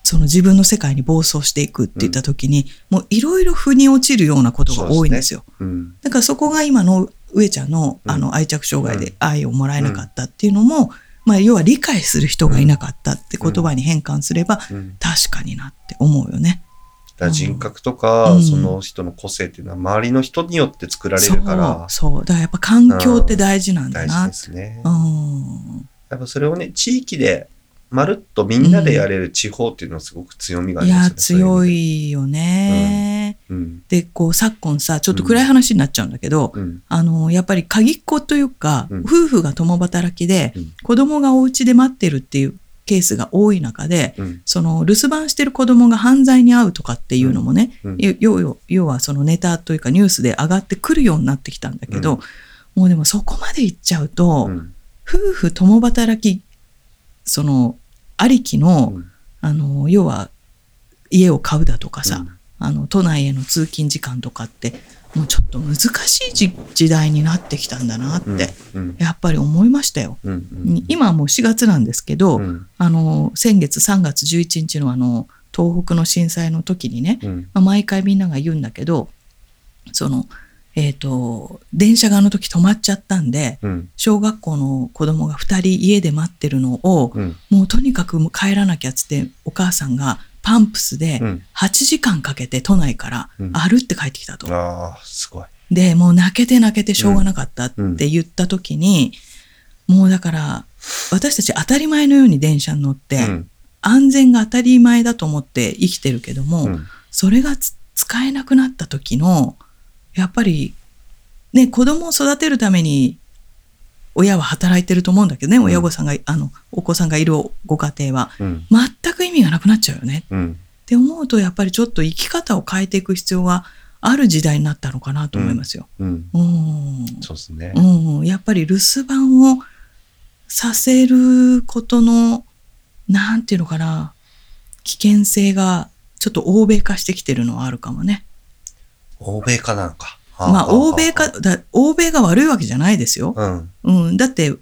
その自分の世界に暴走していくって言った時に、もういろいろ腑に落ちるようなことが多いんですよ。うんだからそこが今の上ちゃんのうんあの愛着障害で愛をもらえなかったっていうのも、まあ要は理解する人がいなかったって言葉に変換すればうん確かになって思うよね。人格とか、うんその人の個性っていうのは周りの人によって作られるからそう。だからやっぱ環境って大事なんだ大事なで。すね。うん。やっぱそれをね、地域でまるっとみんなでやれる地方っていうのはすごく強みがあすよね。強いいよね。で。で、こう昨今さ、ちょっと暗い話になっちゃうんだけど。あの、やっぱり鍵っ子というか、うん夫婦が共働きで、うん子供がお家で待ってるっていうケースが多い中で、うん。その留守番してる子供が犯罪に遭うとかっていうのもね、うん要要要はそのネタというかニュースで上がってくるようになってきたんだけど、もうでもそこまで行っちゃうと、うん夫婦共働き、その、ありきの、うんあの、要は、家を買うだとかさ、うんあの、都内への通勤時間とかって、もうちょっと難しい時時代になってきたんだなって、うん。やっぱり思いましたよ。うん。うん。今はもう4月なんですけど、うん。あの、先月3月11日のあの、東北の震災の時にね、うん。まあ、毎回みんなが言うんだけど、その、えっ、と、電車があの時止まっちゃったんで、うん。小学校の子供が2人家で待ってるのを、うん。もうとにかく帰らなきゃっつって、お母さんがパンプスでうん。8時間かけて都内からうん歩って帰ってきたと。ああ、すごい。で、もう泣けて泣けてしょうがなかったって言った時に、もうだから、私たち当たり前のように電車に乗って、うん。安全が当たり前だと思って生きてるけども、うん。それがつ使えなくなった時の、やっぱり、ね、子供を育てるために、親は働いてると思うんだけどね、ん親御さんが、あの、お子さんがいるご家庭は。うん。全く意味がなくなっちゃうよね。うん。って思うと、やっぱりちょっと生き方を変えていく必要がある時代になったのかなと思いますよ。うん。うん。そうですね。うん。やっぱり留守番をさせることの、なんていうのかな、危険性がちょっと欧米化してきてるのはあるかもね。欧米化なのか。まあ、欧米化、だ欧米が悪いわけじゃないですよ。うん。うん。だって、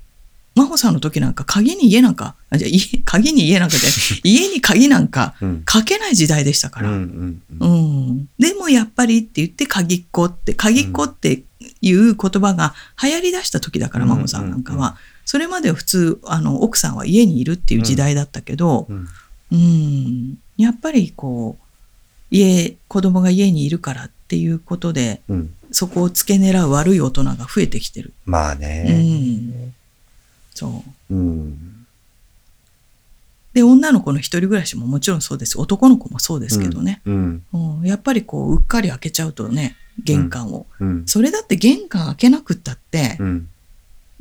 真帆さんの時なんか鍵に家なんか、あじゃあ家 鍵に家なんかで、家に鍵なんかうん。かけない時代でしたかうん。うら。ん。ううん。ん。でもやっぱりって言って鍵っ子って、鍵っ子っていう言葉が流行り出した時だから、うん真帆さんなんかは。それまでは普通、あの、奥さんは家にいるっていう時代だったけど、うん。うん。やっぱりこう、家、子供が家にいるからっていうことで、うん。そこを付け狙う悪い大人が増えてきてる。まあうね。ん。そう。うん。で、女の子の一人暮らしももちろんそうです。男の子もそうですけどね。うん。うんやっぱりこう、うっかり開けちゃうとね、玄関を。うん。それだって玄関開けなくったって、うん。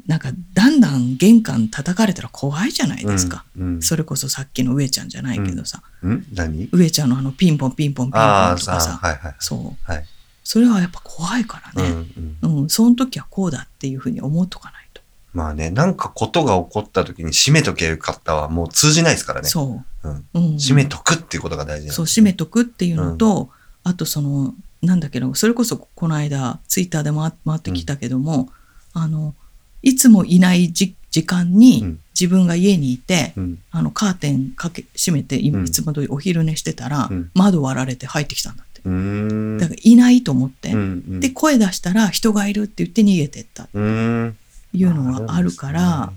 なんかだんだん玄関叩かれたら怖いじゃないですか。うん。それこそさっきの上ちゃんじゃないけどさ、うん？何？上ちゃんのあのピンポンピンポンピンポンとかさ、はいはい。そう。はい。それはやっぱ怖いからね。うんうん。うん、その時はこうだっていうふうに思っとかないと。まあね、なんかことが起こった時に閉めとけよかったはもう通じないですからね。そう。うん。うん、閉めとくっていうことが大事なんですそう、閉めとくっていうのと、あとその、なんだけど、それこそこの間、ツイッターで回回ってきたけども、あの、いつもいないじ時間にうん自分が家にいて、うん。あの、カーテンかけ、閉めて、いつも通りお昼寝してたら、うん窓割られて入ってきたんだって。だからいないと思って、うんうんで、声出したら人がいるって言って逃げてったうーん。いうのがあるから、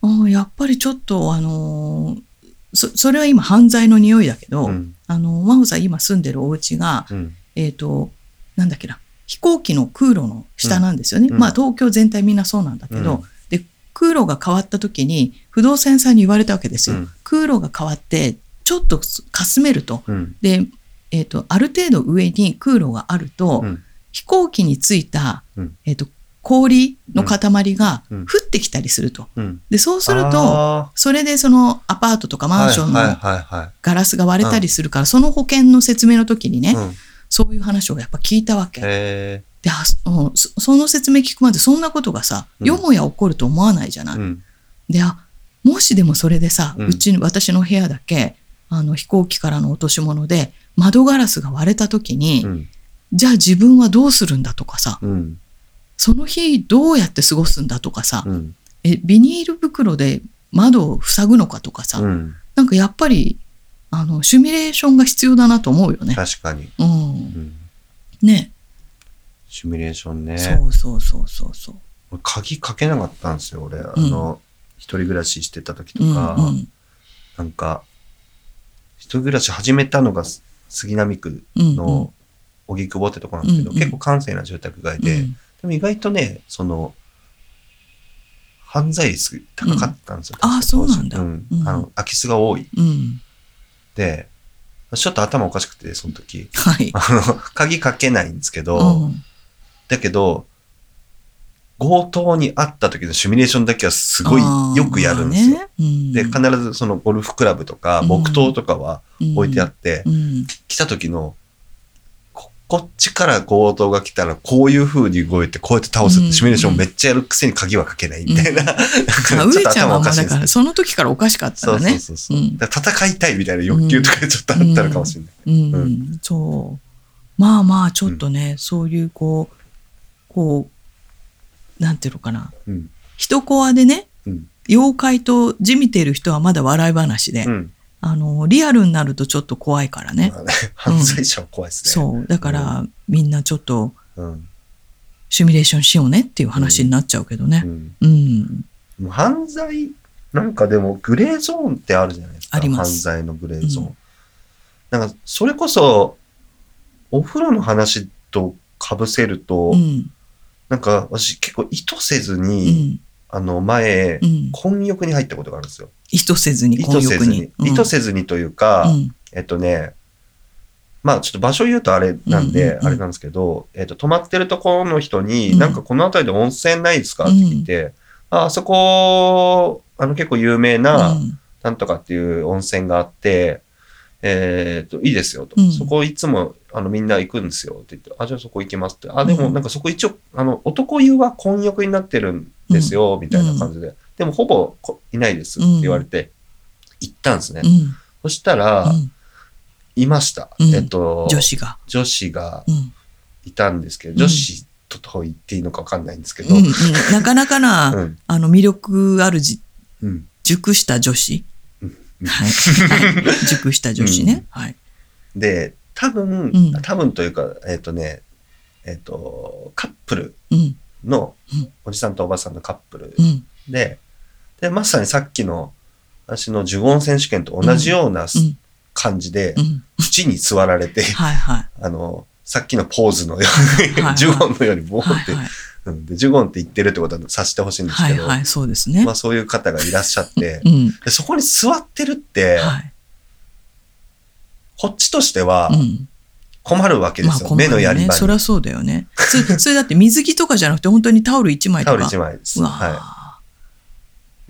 うんやっぱりちょっと、あのーそ、それは今犯罪の匂いだけど、うん。あの、真帆さん今住んでるお家が、うん。えっ、と、なんだっけな、飛行機の空路の下なんですよね。うんまあ東京全体みんなそうなんだけど、うんで、空路が変わった時に不動産屋さんに言われたわけですよ。うん空路が変わって、ちょっとかすめると。うん。で、えっ、と、ある程度上に空路があると、うん。飛行機についた、うんえっ、と、氷の塊がうん降ってきたりすると。うん。で、そうすると、あそれでそのアパートとかーマンションの。ガラスが割れたりするから、その保険の説明の時にね、うん。そういう話をやっぱ聞いたわけ。へで、あそそその説明聞くまでそんなことがさ、うんよもや起こると思わないじゃない。ーうん。で、あ、もしでもそれでさ、ううんち、私の部屋だけ、あの飛行機からの落とし物で窓ガラスが割れた時に、うん。じゃあ自分はどうするんだとかさ、うん。その日どうやって過ごすんだとかさ、うん。え、ビニール袋で窓を塞ぐのかとかさ、うん。なんかやっぱり、あの、シミュレーションが必要だなと思うよね。確かに。う。うんん。ね。シミュレーションね。そうそうそうそうそう。俺鍵かけなかったんですよ、俺。あの、一人暮らししてた時とうんか、うんなんか、一人暮らし始めたのがす杉並区うんの荻窪ってとこなんですけど、うんうん結構閑静な住宅街で、うんでも意外とね、その、犯罪率高かったんですよ。うんあ確か当時そうなんだうん。うんあの、空き巣が多い。うん。で、ちょっと頭おかしくて、その時。はい。あの、鍵かけないんですけど、うんだけど、強盗に会った時のシミュレーションだけはすごいよくやるんですよ。。あーまあねで、必ずそのゴルフクラブとかうん木刀とかは置いてあって、うん来た時の、ここっちから強盗が来たらこういう風に動いてこうやって倒すっうんてシミュレーションめっちゃやるくせに鍵はかけないみたいな。なんかまあ、ちょっと上ちゃんはまあ頭おかしいですねだからその時からおかしかったそうらね。そうそうそう、うん戦いたいみたいな欲求とかちょっとあったのかもしれない。うん、うそう。まあまあ、ちょっとね、そういうこう、こう、なんていうのかな。うん。人コアでね、うん。妖怪とじみてる人はまだ笑い話で、うん。あの、リアルになるとちょっと怖いからね。まあね 犯罪者は怖いですね。そう。だから、みんなちょっとうん。シミュレーションしようねっていう話になっちゃうけどね。うん。うん。もう犯罪、なんかでもグレーゾーンってあるじゃないですか。あります犯罪のグレーゾーン。うんなんか、それこそ、お風呂の話と被せると、うん。なんか私結構意図せずうに、ん。あの前、うん。混浴に入ったことがあるんですよ。意図せずに、意混浴に図せずに。。意図せずにというか、うん。えっとね、まあちょっと場所言うとあれなんで、あれなんですけど、えっと、泊まってるところの人に、うんなんかこの辺りで温泉ないですかって聞いて、あ、あそこ、あの結構有名な、うんなんとかっていう温泉があって、えっと、いいですよと。うんそこいつも、あの、みんな行くんですよって言って、あ、じゃあそこ行きますって。あ、でもうんなんかそこ一応、あの、男湯は混浴になってるんですよ、みたいな感じで。でもほぼこいないですって言われて、行ったんですね。うん。そしたら、うん。いました。うん。えっと、女子が。女子がうん。いたんですけど、うん。女子とと言っていいのかわかんないんですけど、なかなかな、うん。あの魅力あるじうん。熟した女子、うん。はい、はい。熟した女子ね、はい、で、多分、うん。多分というか、えっ、とね、えっ、と、カップルうん。のうん、おじさんとおばさんのカップルうん。で、で、まさにさっきの私の呪言選手権と同じようなうん感じでう、ん縁に座られて、はいはいあの、さっきのポーズのように、はいジュゴンのようにボーンって、はいはいうんで、ジュゴンって言ってるってことは察してほしいんですけど、はいはい、そうですね。まあそういう方がいらっしゃって う、ん。でそこに座ってるって、はい。こっちとしてはうん。困るわけですよ。困る目のやり場ね。そりに。ゃそうだよね。そそれだって水着とかじゃなくて本当にタオル1枚とか。タオル1枚です。はい。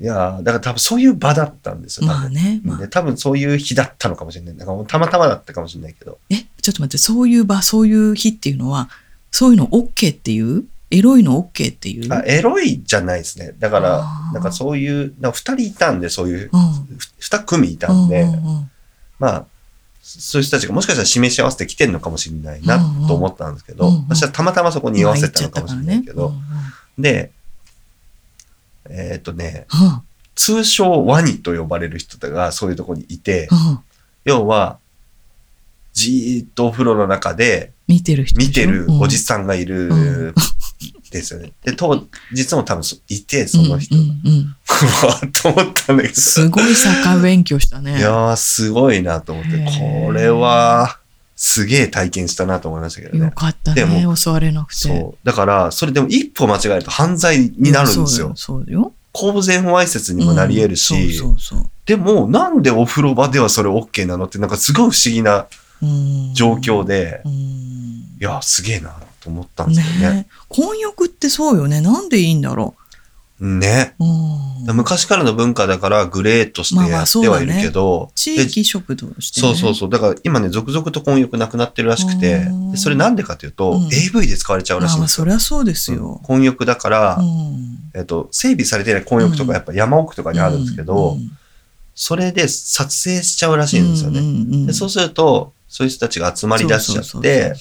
いやーだから多分そういう場だったんですよ。多分まあね。まあで多分そういう日だったのかもしれない。なんかもうたまたまだったかもしれないけど。え、ちょっと待って、そういう場、そういう日っていうのは、そういうの OK っていう？エロいの OK っていう？あエロいじゃないですね。だからなんかそういう、なんか2人いたんで、そういう、うん。2組いたんで、うんうんうんまあ、そういう人たちがもしかしたら示し合わせて来てんのかもしれないなうんうんと思ったんですけど、うんうん私はたまたまそこに居合わせたのかもしれないけど、まあ言っちゃったからねで、えーっとね、通称ワニと呼ばれる人がそういうところにいて、要は、じーっとお風呂の中で見てる人見てるおじささんがいるうんですよね。で、と、実も多分そいて、その人。うんうんうんうわー と思ったんだけど。すごいサッカー勉強したね。いやー、すごいなと思って、これは、すげえ体験したなと思いましたけどよね。かったでね、も襲われなくて。そう。だから、それでも一歩間違えると犯罪になるんですよ。そうよ。そうよ。公然わいせつにもなり得るし、うんそうそうそうでも、なんでお風呂場ではそれ OK なのって、なんかすごい不思議なうん状況で、うんいやー、すげえなと思ったんですよね。ね婚浴ってそうよね。なんでいいんだろね。う。うん昔からの文化だからグレーとしてやってはいるけど、地で域食堂して、ね。そうそうそう。だから今ね、続々と婚浴なくなってるらしくてそれなんでかというと、うん AV で使われちゃうらしいんまあまあ、ですよ。そりゃそうですうんよ。婚浴だから、うんえっと、整備されてない婚浴とかやっぱ山奥とかにあるんですけど、うんそれで撮影しちゃうらしいんですよね。でそうすると、そういう人たちが集まり出しちゃって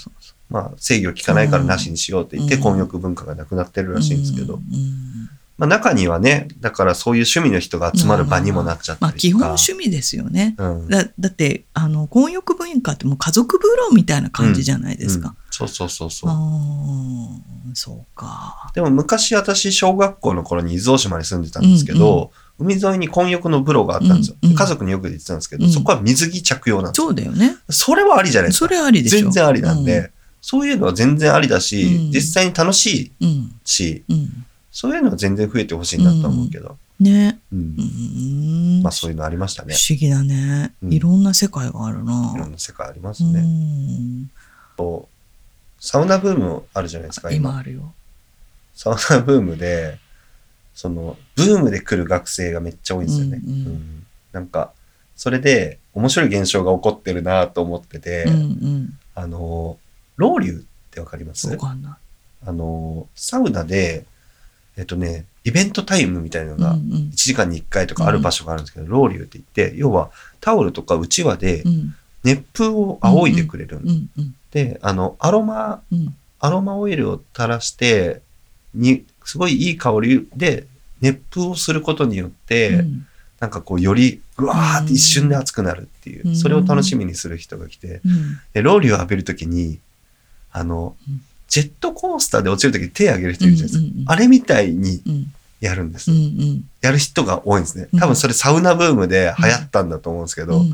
まあ制御効かないからなしにしようって言ってうん婚浴文化がなくなってるらしいんですけど、うんうんまあ中にはね、だからそういう趣味の人が集まる場にもなっちゃったまあ、り基本。趣味ですよね。うんだだって、あの、婚浴文化ってもう家族風呂みたいな感じじゃないですか。うんそうそうそうそう。ああ、そうか。でも昔私小学校の頃に伊豆大島に住んでたんですけど、海沿いに混浴の風呂があったんですよ。うんうん家族によく言ってたんですけど、うんそこは水着着用なんですよ。そうだよね。それはありじゃないですそか。れありでしょ。全然ありなんで、そういうのは全然ありだし、うん実際に楽しいうん。し、うん。うん。そういうのは全然増えてほしいなと思うけど、ね。うんうん。まあそういうのありましたね。不思議だね。うんいろんな世界があるいろな。んな世界ありますうね。ん。サウナブームあるじゃないですか、今。今あるよ。サウナブームで、その、ブームで来る学生がめっちゃ多いんですよね。うんうんうんなんか、それで面白い現象が起こってるなと思ってて、うんうん。あの、ロウリュってわかります？わかんない。あの、サウナで、えっとね、イベントタイムみたいなのが、1ん。時間に1回とかある場所があるんですけど、ロウリュって言って、要はタオルとかうちわでうん。熱風を仰いでくれるんで、あの、アロマ、うん。アロマオイルを垂らして、に、すごいいい香りで熱風をすることによって、うん。なんかこう、より、ぐわーって一瞬で熱くなるっていうう、ん。それを楽しみにする人が来て、うん。で、ロウリュを浴びるときに、あのうん、ジェットコースターで落ちるときに手を挙げる人いるじゃないですか。うんうんうんあれみたいにうんやるんです。うんうんやる人が多いんですね。うん。多分それサウナブームで流行ったんだと思うんですけど、うん。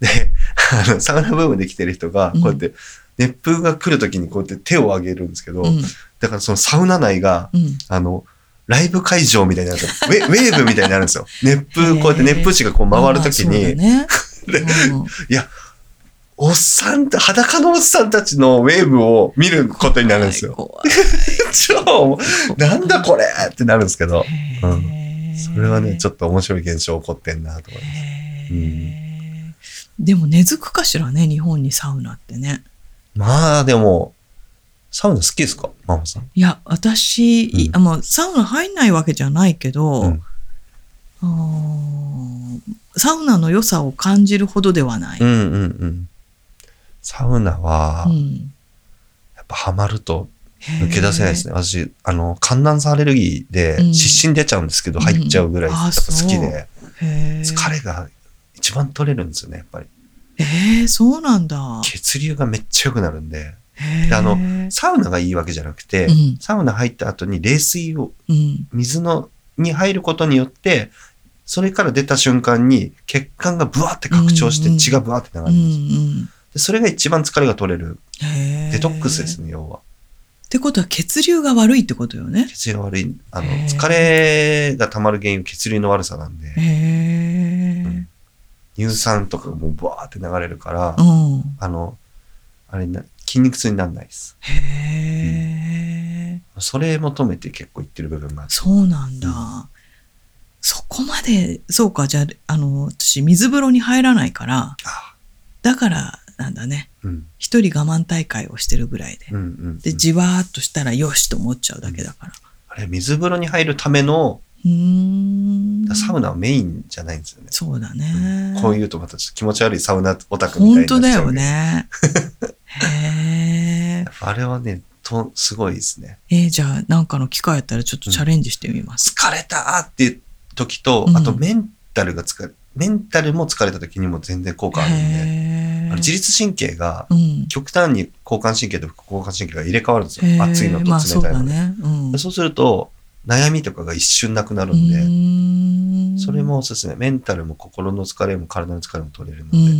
で、あの、サウナブームで来てる人が、こうやって、熱風が来るときにこうやって手を挙げるんですけど、うん。だからそのサウナ内が、うん。あの、ライブ会場みたいになるんですよ。ウェーブみたいになるんですよ。熱風、こうやって熱風師がこう回るときあに、ね。でうんおっさんた、裸のおっさんたちのウェーブを見ることになるんですよ。怖 超、いなんだこれってなるんですけど、へーそれはね、ちょっと面白い現象起こってんなと思います。へーでも根付くかしらね、日本にサウナってね。まあでも、サウナ好きですか？ママさん。いや、私、うんあもうサウナ入んないわけじゃないけど、うんサウナの良さを感じるほどではない。うんうんうん。サウナはう、んやっぱハマると抜け出せないですね。私、あの、寒暖差アレルギーでうん。湿疹出ちゃうんですけど、入っちゃうぐらい好きで、疲れが一番取れるんですよね、やっぱり。えー、そうなんだ。血流がめっちゃ良くなるんで、であのサウナがいいわけじゃなくて、うん。サウナ入った後に冷水を、うん。水の、に入ることによって、それから出た瞬間に血管がブワーって拡張して血がブワーって流れるんですでそれが一番疲れが取れるデトックスですね、要は。ってことは血流が悪いってことよね。血流が悪い。あの、疲れが溜まる原因、血流の悪さなんで。うん乳酸とかがもうバーって流れるから、うん。あの、あれな、筋肉痛にならないです。へえ。それ求めて結構いってる部分がある。そうなんだ。うそこまで、そうか、じゃあ、あの、私、水風呂に入らないから、あだからなんだね。うん。一人我慢大会をしてるぐらいで。うんうん。で、じわーっとしたらよしと思っちゃうだけだから。あれ、水風呂に入るための、うーん。サウナはメインじゃないんですよね。そうだね。こういうとまたちょっと気持ち悪いサウナオタクみたい本当だよ。ね。へえ。あれはね、と、すごいですね。えーじゃあ、なんかの機会やったらちょっとチャレンジしてみます。疲れたっていう時と、うんあとメンタルが疲れ、メンタルも疲れた時にも全然効果あるんで、自律神経がうん。極端に交感神経と副交感神経が入れ替わるんですよ。熱いのと冷たいので。だね。うん。そうすると、悩みとかが一瞬なくなるうんで、それもおすすめ。メンタルも心の疲れも体の疲れも取れるので、うんうんう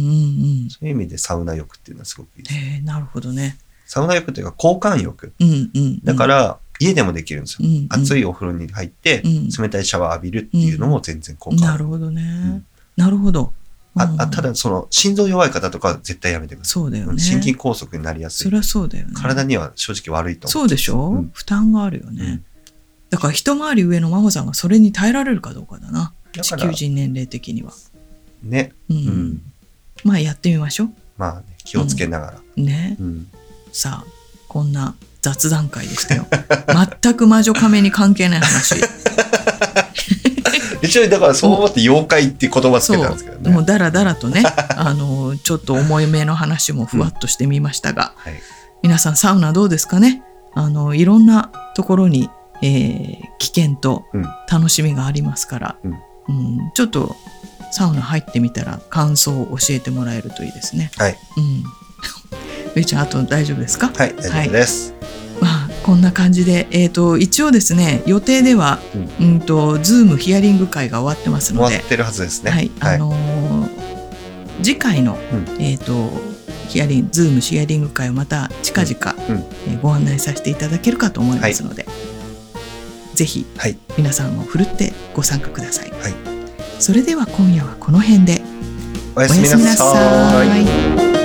ん。そういう意味でサウナ浴っていうのはすごくいいです。なるほどね。サウナ浴というか交換浴。うんうん。、だからら、家でもできるんですよ。うんうん熱いお風呂に入って、うん冷たいシャワー浴びるっていうのも全然効果ある。なるほどね。んなるほど。あうんあただ、その、心臓弱い方とかは絶対やめてください。そうだよね。心筋梗塞になりやすいそり。ゃそうだよね。体には正直悪いと思そうでしょ、うん負担があるよね。うんだから一回り上の真帆さんがそれに耐えられるかどうかだな。地だから球人年齢的には。ね。うん。うんまあやってみましょまあね、気をつけながら。う。ね。うんさあ、こんな雑談会でしたよ。全く魔女亀に関係ない話。一応、だからそう思って妖怪っていう言葉つけたんですけどね。もうだらだらとね、あの、ちょっと重いめの話もふわっとしてみましたが、はい。皆さんサウナどうですかね？あの、いろんなところに、えー危険とうん楽しみがありますから、うんうんちょっとサウナ入ってみたら感想を教えてもらえるといいですね。はい。うん。ゆいちゃん、あと大丈夫ですか？はい、大丈夫です。まあ、こんな感じで、えっ、と、一応ですね、予定では、ううん、と、ズームヒアリング会が終わってますので終わっ、てるはずですね。はい、あのー次回の、うんえっ、と、ヒアリング、ズームヒアリング会をまた近々、うんうんえーご案内させていただけるかと思いますので、ぜひはい。皆さんもふるってご参加ください。はいそれでは今夜はこの辺でおやすみなさ。い。